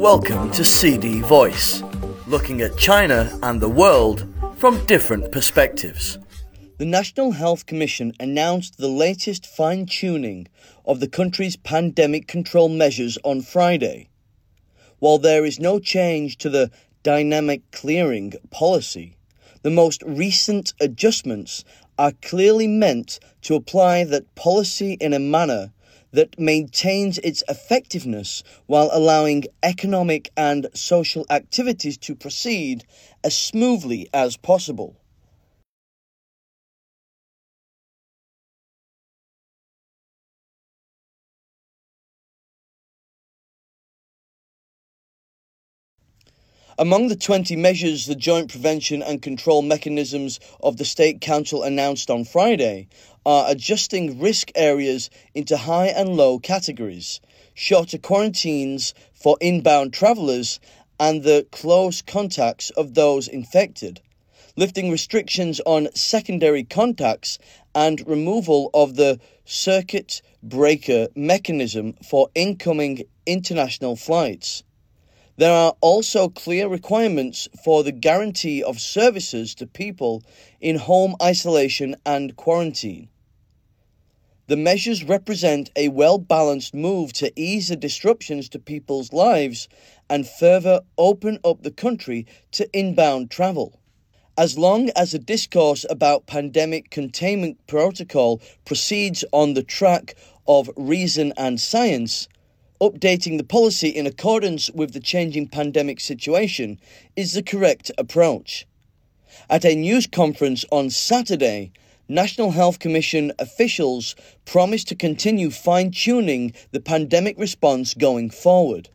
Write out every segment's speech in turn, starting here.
Welcome to CD Voice, looking at China and the world from different perspectives. The National Health Commission announced the latest fine tuning of the country's pandemic control measures on Friday. While there is no change to the dynamic clearing policy, the most recent adjustments are clearly meant to apply that policy in a manner that maintains its effectiveness while allowing economic and social activities to proceed as smoothly as possible. Among the 20 measures the Joint Prevention and Control Mechanisms of the State Council announced on Friday are adjusting risk areas into high and low categories, shorter quarantines for inbound travellers, and the close contacts of those infected, lifting restrictions on secondary contacts, and removal of the circuit breaker mechanism for incoming international flights. There are also clear requirements for the guarantee of services to people in home isolation and quarantine. The measures represent a well balanced move to ease the disruptions to people's lives and further open up the country to inbound travel. As long as the discourse about pandemic containment protocol proceeds on the track of reason and science, updating the policy in accordance with the changing pandemic situation is the correct approach. At a news conference on Saturday, National Health Commission officials promised to continue fine tuning the pandemic response going forward.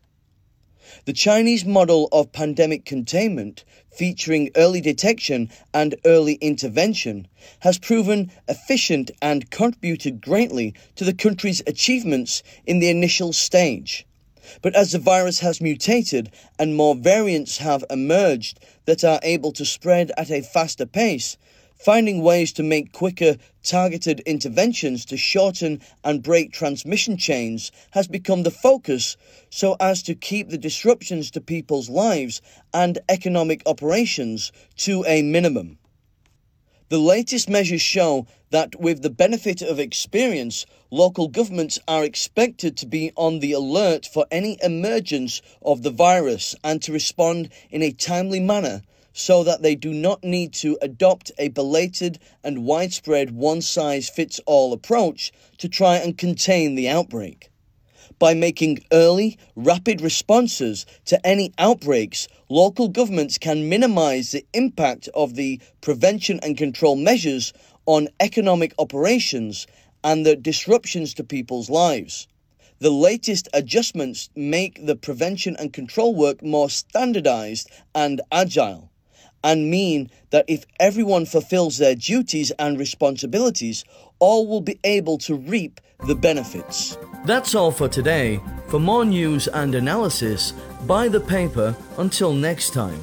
The Chinese model of pandemic containment, featuring early detection and early intervention, has proven efficient and contributed greatly to the country's achievements in the initial stage. But as the virus has mutated and more variants have emerged that are able to spread at a faster pace, Finding ways to make quicker, targeted interventions to shorten and break transmission chains has become the focus so as to keep the disruptions to people's lives and economic operations to a minimum. The latest measures show that, with the benefit of experience, local governments are expected to be on the alert for any emergence of the virus and to respond in a timely manner so that they do not need to adopt a belated and widespread one size fits all approach to try and contain the outbreak. By making early, rapid responses to any outbreaks, local governments can minimize the impact of the prevention and control measures on economic operations and the disruptions to people's lives. The latest adjustments make the prevention and control work more standardized and agile and mean that if everyone fulfills their duties and responsibilities, all will be able to reap the benefits. That's all for today. For more news and analysis, buy the paper. Until next time.